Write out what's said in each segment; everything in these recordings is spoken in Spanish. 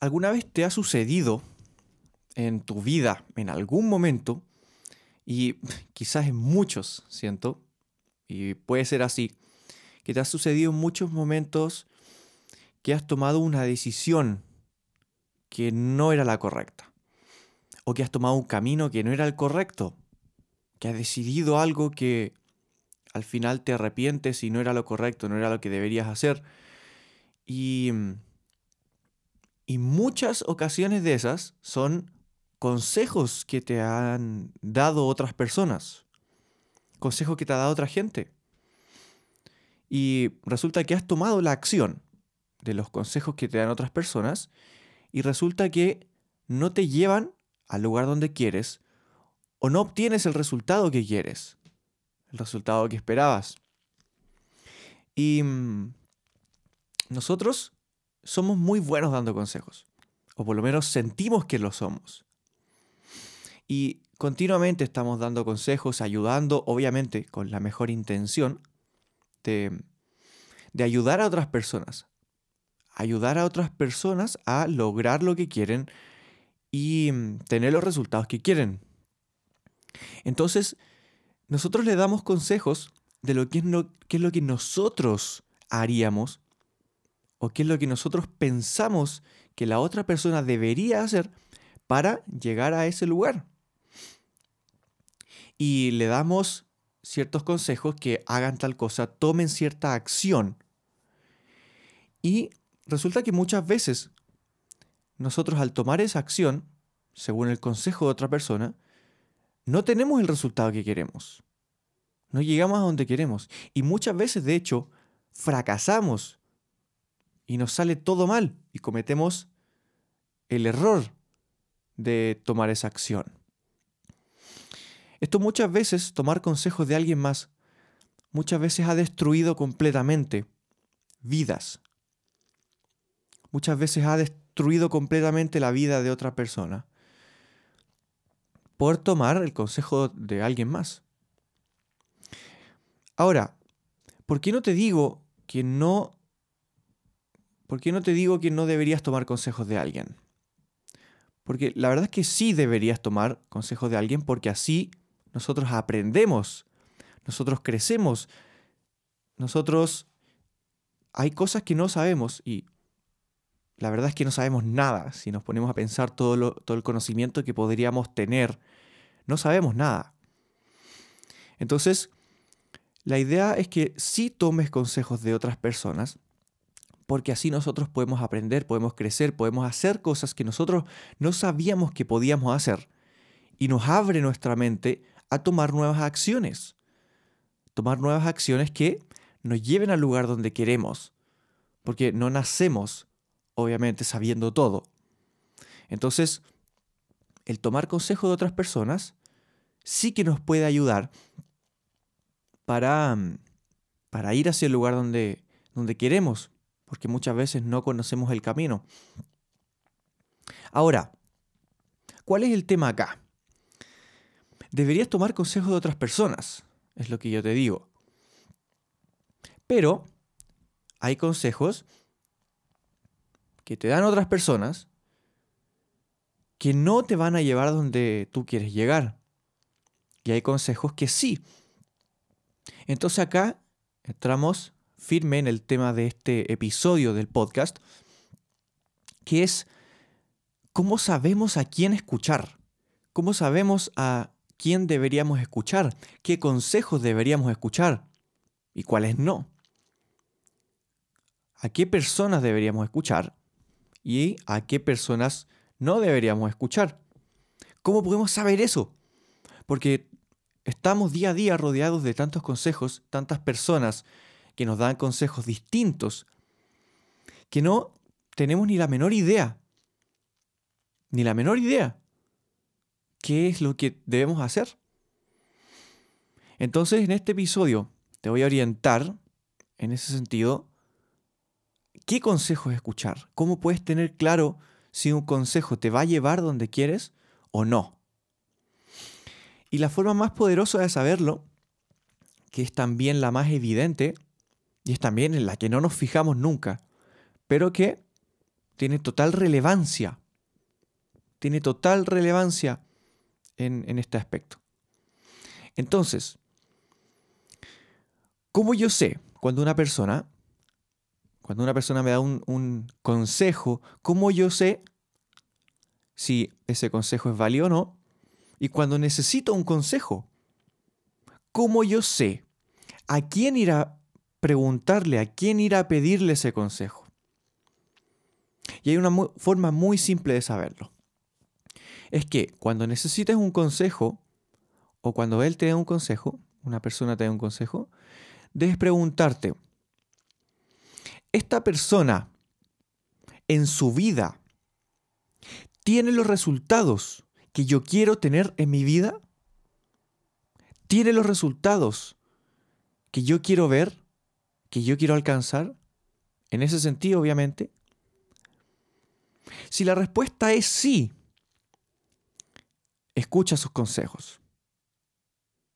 ¿Alguna vez te ha sucedido en tu vida, en algún momento, y quizás en muchos, siento, y puede ser así, que te ha sucedido en muchos momentos que has tomado una decisión que no era la correcta, o que has tomado un camino que no era el correcto, que has decidido algo que al final te arrepientes y no era lo correcto, no era lo que deberías hacer. Y, y muchas ocasiones de esas son consejos que te han dado otras personas, consejos que te ha dado otra gente. Y resulta que has tomado la acción de los consejos que te dan otras personas y resulta que no te llevan al lugar donde quieres o no obtienes el resultado que quieres, el resultado que esperabas. Y mm, nosotros somos muy buenos dando consejos, o por lo menos sentimos que lo somos. Y continuamente estamos dando consejos, ayudando, obviamente con la mejor intención de, de ayudar a otras personas. Ayudar a otras personas a lograr lo que quieren y mm, tener los resultados que quieren. Entonces, nosotros le damos consejos de lo que es, qué es lo que nosotros haríamos o qué es lo que nosotros pensamos que la otra persona debería hacer para llegar a ese lugar. Y le damos ciertos consejos que hagan tal cosa, tomen cierta acción. Y resulta que muchas veces nosotros al tomar esa acción, según el consejo de otra persona, no tenemos el resultado que queremos. No llegamos a donde queremos. Y muchas veces, de hecho, fracasamos y nos sale todo mal y cometemos el error de tomar esa acción. Esto muchas veces, tomar consejos de alguien más, muchas veces ha destruido completamente vidas. Muchas veces ha destruido completamente la vida de otra persona por tomar el consejo de alguien más. Ahora, ¿por qué no te digo que no ¿Por qué no te digo que no deberías tomar consejos de alguien? Porque la verdad es que sí deberías tomar consejos de alguien porque así nosotros aprendemos, nosotros crecemos, nosotros hay cosas que no sabemos y la verdad es que no sabemos nada. Si nos ponemos a pensar todo, todo el conocimiento que podríamos tener, no sabemos nada. Entonces, la idea es que sí tomes consejos de otras personas, porque así nosotros podemos aprender, podemos crecer, podemos hacer cosas que nosotros no sabíamos que podíamos hacer. Y nos abre nuestra mente a tomar nuevas acciones. Tomar nuevas acciones que nos lleven al lugar donde queremos. Porque no nacemos obviamente sabiendo todo. Entonces, el tomar consejo de otras personas sí que nos puede ayudar para, mm, para ir hacia el lugar donde, donde queremos, porque muchas veces no conocemos el camino. Ahora, ¿cuál es el tema acá? Deberías tomar consejo de otras personas, es lo que yo te digo. Pero hay consejos que te dan otras personas que no te van a llevar donde tú quieres llegar. Y hay consejos que sí. Entonces acá entramos firme en el tema de este episodio del podcast, que es cómo sabemos a quién escuchar, cómo sabemos a quién deberíamos escuchar, qué consejos deberíamos escuchar y cuáles no. A qué personas deberíamos escuchar y a qué personas no deberíamos escuchar. ¿Cómo podemos saber eso? Porque estamos día a día rodeados de tantos consejos, tantas personas que nos dan consejos distintos que no tenemos ni la menor idea, ni la menor idea qué es lo que debemos hacer. Entonces, en este episodio te voy a orientar en ese sentido qué consejos escuchar, cómo puedes tener claro si un consejo te va a llevar donde quieres o no. Y la forma más poderosa de saberlo, que es también la más evidente, y es también en la que no nos fijamos nunca, pero que tiene total relevancia, tiene total relevancia en, este aspecto. Entonces, ¿cómo yo sé cuando una persona, cuando una persona me da un, un consejo, cómo yo sé si ese consejo es válido o no? Y cuando necesito un consejo, ¿cómo yo sé a quién ir a preguntarle, a quién ir a pedirle ese consejo? Y hay una forma muy simple de saberlo. Es que cuando necesites un consejo, o cuando él te dé un consejo, una persona te dé un consejo, debes preguntarte, ¿esta persona en su vida tiene los resultados que yo quiero tener en mi vida? ¿Tiene los resultados que yo quiero ver, que yo quiero alcanzar? En ese sentido, obviamente. Si la respuesta es sí, escucha sus consejos.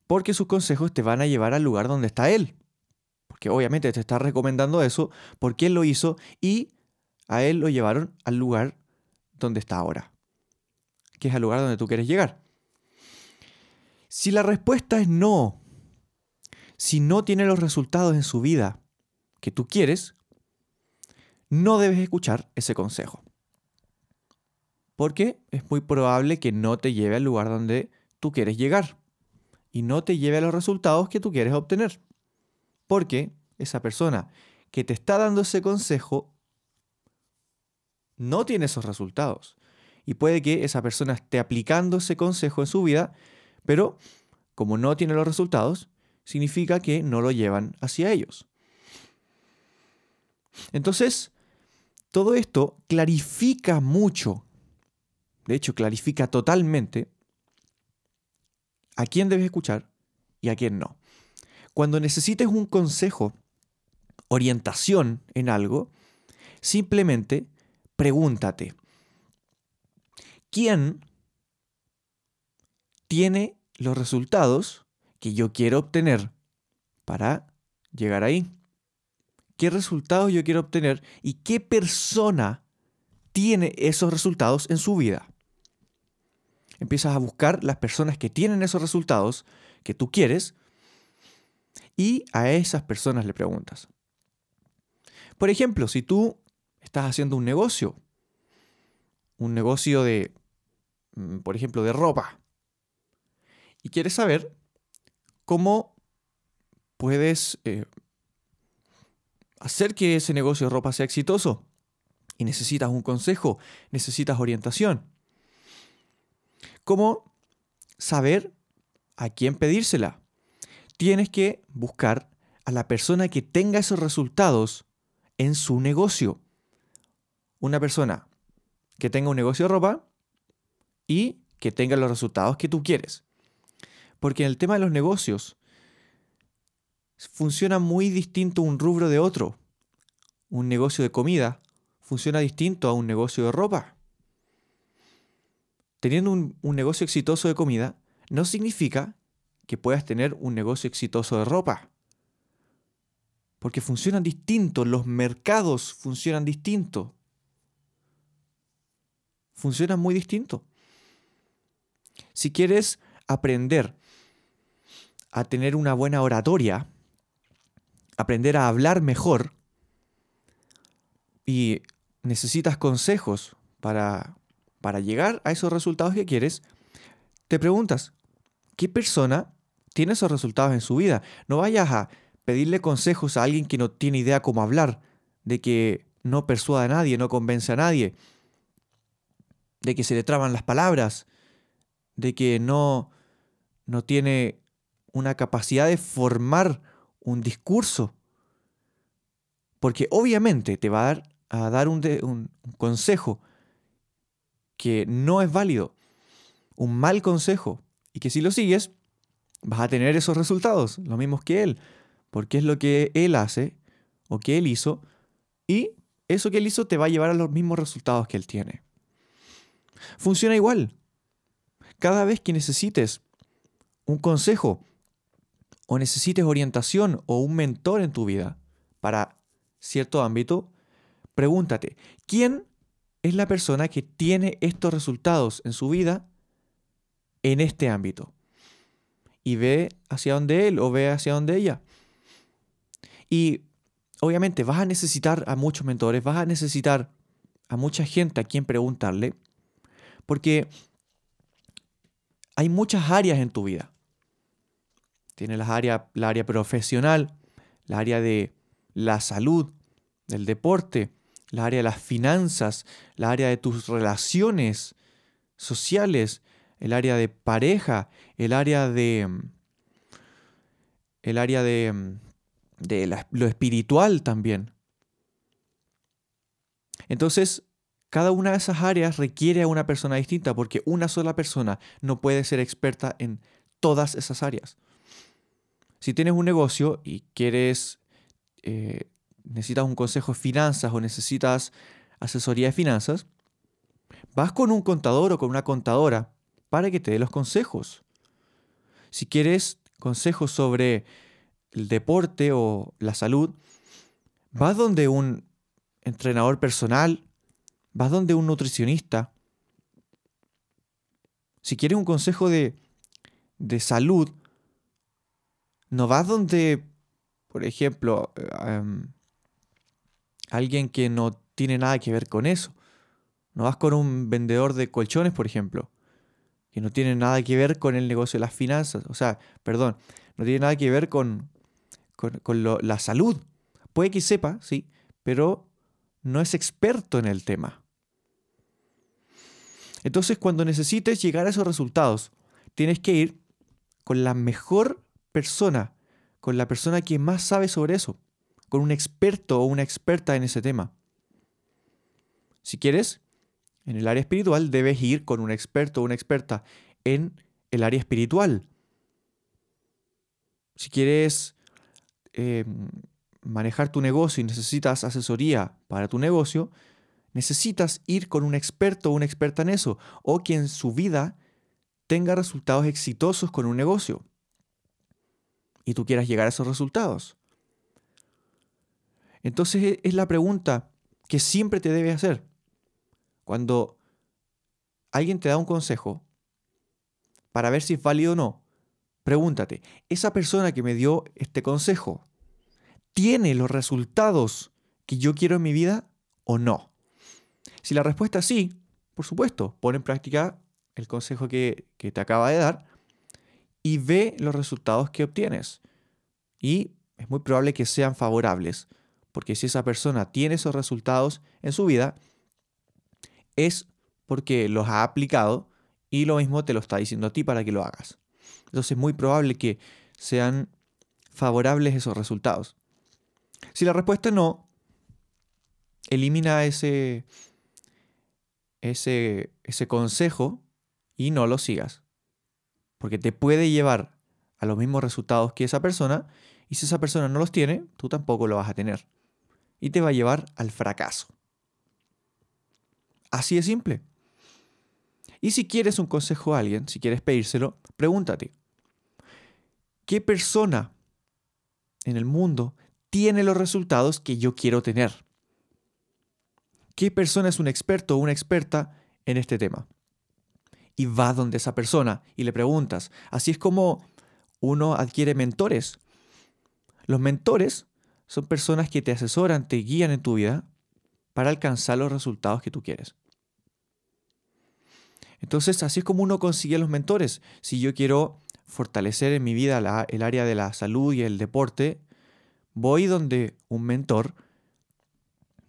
Porque sus consejos te van a llevar al lugar donde está Él. Porque obviamente te está recomendando eso porque Él lo hizo y a Él lo llevaron al lugar donde está ahora que es el lugar donde tú quieres llegar. Si la respuesta es no, si no tiene los resultados en su vida que tú quieres, no debes escuchar ese consejo. Porque es muy probable que no te lleve al lugar donde tú quieres llegar y no te lleve a los resultados que tú quieres obtener. Porque esa persona que te está dando ese consejo no tiene esos resultados y puede que esa persona esté aplicando ese consejo en su vida, pero como no tiene los resultados, significa que no lo llevan hacia ellos. Entonces, todo esto clarifica mucho, de hecho clarifica totalmente a quién debes escuchar y a quién no. Cuando necesites un consejo, orientación en algo, simplemente pregúntate, quién tiene los resultados que yo quiero obtener para llegar ahí. ¿Qué resultados yo quiero obtener y qué persona tiene esos resultados en su vida? Empiezas a buscar las personas que tienen esos resultados que tú quieres y a esas personas le preguntas. Por ejemplo, si tú estás haciendo un negocio, un negocio de Mm, por ejemplo, de ropa. Y quieres saber cómo puedes eh, hacer que ese negocio de ropa sea exitoso. Y necesitas un consejo, necesitas orientación. ¿Cómo saber a quién pedírsela? Tienes que buscar a la persona que tenga esos resultados en su negocio. Una persona que tenga un negocio de ropa y que tenga los resultados que tú quieres. Porque en el tema de los negocios funciona muy distinto un rubro de otro. Un negocio de comida funciona distinto a un negocio de ropa. Teniendo un, un negocio exitoso de comida no significa que puedas tener un negocio exitoso de ropa. Porque funcionan distintos, los mercados funcionan distinto. Funcionan muy distinto. Si quieres aprender a tener una buena oratoria, aprender a hablar mejor y necesitas consejos para, para llegar a esos resultados que quieres, te preguntas, ¿qué persona tiene esos resultados en su vida? No vayas a pedirle consejos a alguien que no tiene idea cómo hablar, de que no persuada a nadie, no convence a nadie, de que se le traban las palabras, de que no, no tiene una capacidad de formar un discurso. Porque obviamente te va a dar a dar un, un consejo que no es válido, un mal consejo, y que si lo sigues, vas a tener esos resultados, los mismos que él, porque es lo que él hace o que él hizo, y eso que él hizo te va a llevar a los mismos resultados que él tiene. Funciona igual. Cada vez que necesites un consejo o necesites orientación o un mentor en tu vida para cierto ámbito, pregúntate, ¿quién es la persona que tiene estos resultados en su vida en este ámbito? Y ve hacia donde él o ve hacia donde ella. Y obviamente vas a necesitar a muchos mentores, vas a necesitar a mucha gente a quien preguntarle, porque hay muchas áreas en tu vida. Tienes la área, la área profesional, la área de la salud, del deporte, la área de las finanzas, la área de tus relaciones sociales, el área de pareja, el área de el área de, de lo espiritual también. Entonces, cada una de esas áreas requiere a una persona distinta porque una sola persona no puede ser experta en todas esas áreas. Si tienes un negocio y quieres, eh, necesitas un consejo de finanzas o necesitas asesoría de finanzas, vas con un contador o con una contadora para que te dé los consejos. Si quieres consejos sobre el deporte o la salud, vas donde un entrenador personal vas donde un nutricionista. Si quieres un consejo de, de salud, no vas donde, por ejemplo, em, alguien que no tiene nada que ver con eso. No vas con un vendedor de colchones, por ejemplo, que no tiene nada que ver con el negocio de las finanzas. O sea, perdón, no tiene nada que ver con, con, la salud. Puede que sepa, sí, pero no es experto en el tema. Entonces, cuando necesites llegar a esos resultados, tienes que ir con la mejor persona, con la persona que más sabe sobre eso, con un experto o una experta en ese tema. Si quieres, en el área espiritual debes ir con un experto o una experta en el área espiritual. Si quieres em, manejar tu negocio y necesitas asesoría para tu negocio, necesitas ir con un experto o una experta en eso, o quien en su vida tenga resultados exitosos con un negocio y tú quieras llegar a esos resultados. Entonces e, es la pregunta que siempre te debes hacer. Cuando alguien te da un consejo para ver si es válido o no, pregúntate, ¿esa persona que me dio este consejo tiene los resultados que yo quiero en mi vida o no? Si la respuesta es sí, por supuesto, pon en práctica el consejo que, te acaba de dar y ve los resultados que obtienes. Y es muy probable que sean favorables, porque si esa persona tiene esos resultados en su vida, es porque los ha aplicado y lo mismo te lo está diciendo a ti para que lo hagas. Entonces es muy probable que sean favorables esos resultados. Si la respuesta es no, elimina ese, ese, ese consejo y no lo sigas. Porque te puede llevar a los mismos resultados que esa persona y si esa persona no los tiene, tú tampoco lo vas a tener. Y te va a llevar al fracaso. Así de simple. Y si quieres un consejo a alguien, si quieres pedírselo, pregúntate, ¿qué persona en el mundo tiene los resultados que yo quiero tener? qué persona es un experto o una experta en este tema. Y va donde esa persona y le preguntas. Así es como uno adquiere mentores. Los mentores son personas que te asesoran, te guían en tu vida para alcanzar los resultados que tú quieres. Entonces, así es como uno consigue los mentores. Si yo quiero fortalecer en mi vida el área de la salud y el deporte, voy donde un mentor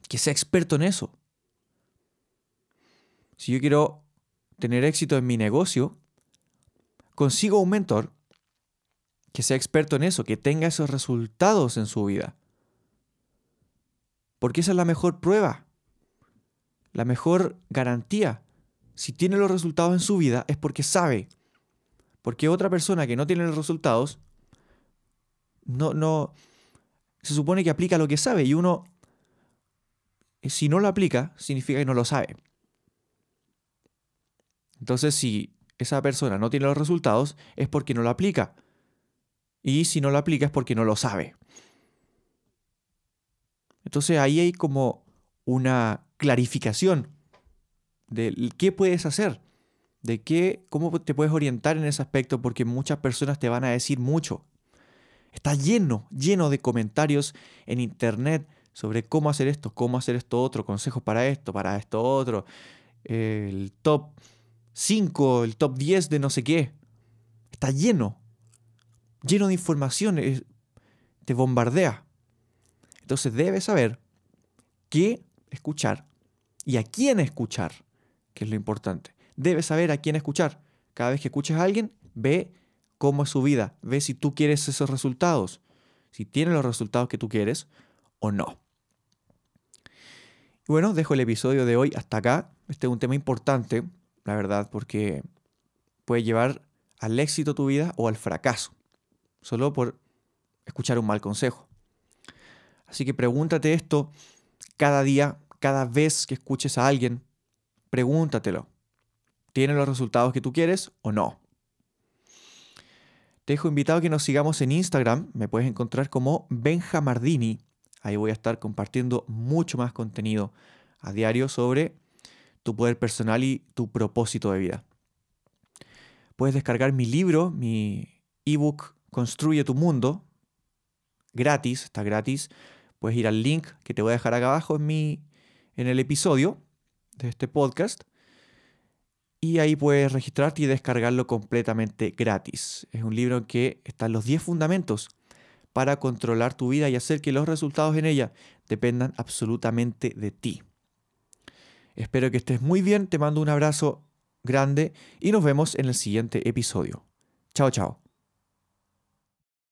que sea experto en eso. Si yo quiero tener éxito en mi negocio, consigo un mentor que sea experto en eso, que tenga esos resultados en su vida. Porque esa es la mejor prueba la mejor garantía, si tiene los resultados en su vida, es porque sabe. Porque otra persona que no tiene los resultados, no, no, se supone que aplica lo que sabe y uno, si no lo aplica, significa que no lo sabe. Entonces, si esa persona no tiene los resultados, es porque no lo aplica. Y si no lo aplica es porque no lo sabe. Entonces ahí hay como una clarificación de qué puedes hacer, de qué, cómo te puedes orientar en ese aspecto, porque muchas personas te van a decir mucho. Está lleno, lleno de comentarios en internet sobre cómo hacer esto, cómo hacer esto otro, consejos para esto, para esto otro, el top 5, el top 10 de no sé qué. Está lleno, lleno de información, te bombardea. Entonces debes saber qué escuchar y a quién escuchar, que es lo importante. Debes saber a quién escuchar. Cada vez que escuches a alguien, ve cómo es su vida, ve si tú quieres esos resultados, si tiene los resultados que tú quieres o no. Y bueno, dejo el episodio de hoy hasta acá. Este es un tema importante, la verdad, porque puede llevar al éxito tu vida o al fracaso, solo por escuchar un mal consejo. Así que pregúntate esto cada día, cada vez que escuches a alguien, pregúntatelo. ¿Tiene los resultados que tú quieres o no? Te dejo invitado a que nos sigamos en Instagram. Me puedes encontrar como Benjamardini. Ahí voy a estar compartiendo mucho más contenido a diario sobre tu poder personal y tu propósito de vida. Puedes descargar mi libro, mi ebook Construye tu mundo, gratis, está gratis puedes ir al link que te voy a dejar acá abajo en, mi, en el episodio de este podcast. Y ahí puedes registrarte y descargarlo completamente gratis. Es un libro en que están los 10 fundamentos para controlar tu vida y hacer que los resultados en ella dependan absolutamente de ti. Espero que estés muy bien, te mando un abrazo grande y nos vemos en el siguiente episodio. Chao, chao.